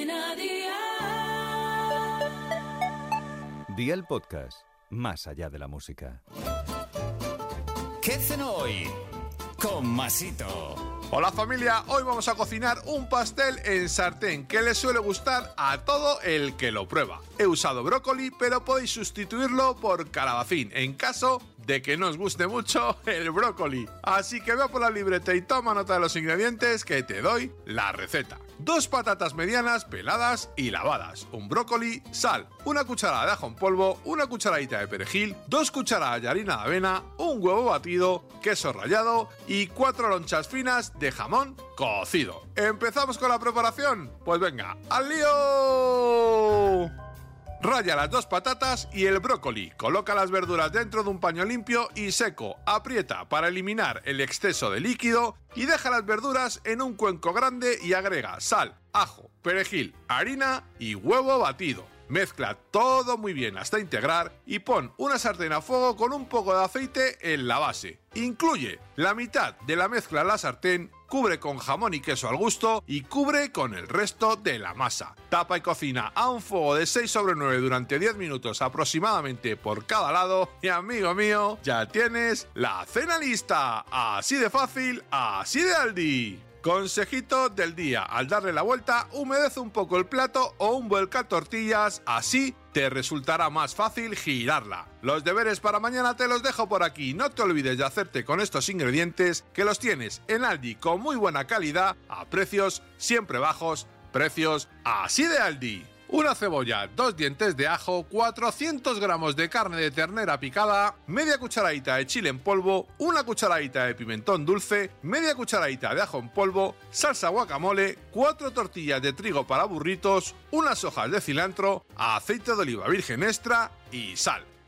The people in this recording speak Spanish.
Cadena Dial. Día el podcast, más allá de la música. ¿Qué cenó hoy? Con Masito. Hola familia, hoy vamos a cocinar un pastel en sartén que le suele gustar a todo el que lo prueba. He usado brócoli, pero podéis sustituirlo por calabacín en caso de que no os guste mucho el brócoli. Así que vea por la libreta y toma nota de los ingredientes que te doy la receta. Dos patatas medianas peladas y lavadas, un brócoli, sal, una cucharada de ajo en polvo, una cucharadita de perejil, dos cucharadas de harina de avena, un huevo batido, queso rallado y cuatro lonchas finas de jamón cocido. ¿Empezamos con la preparación? Pues venga, ¡al lío! Raya las dos patatas y el brócoli. Coloca las verduras dentro de un paño limpio y seco. Aprieta para eliminar el exceso de líquido y deja las verduras en un cuenco grande y agrega sal, ajo, perejil, harina y huevo batido. Mezcla todo muy bien hasta integrar y pon una sartén a fuego con un poco de aceite en la base. Incluye la mitad de la mezcla en la sartén, cubre con jamón y queso al gusto y cubre con el resto de la masa. Tapa y cocina a un fuego de 6 sobre 9 durante 10 minutos aproximadamente por cada lado y amigo mío, ya tienes la cena lista. Así de fácil, así de Aldi. Consejito del día, al darle la vuelta, humedece un poco el plato o un vuelca tortillas, así te resultará más fácil girarla. Los deberes para mañana te los dejo por aquí, no te olvides de hacerte con estos ingredientes que los tienes en Aldi con muy buena calidad, a precios siempre bajos, precios así de Aldi una cebolla, dos dientes de ajo, 400 gramos de carne de ternera picada, media cucharadita de chile en polvo, una cucharadita de pimentón dulce, media cucharadita de ajo en polvo, salsa guacamole, cuatro tortillas de trigo para burritos, unas hojas de cilantro, aceite de oliva virgen extra y sal.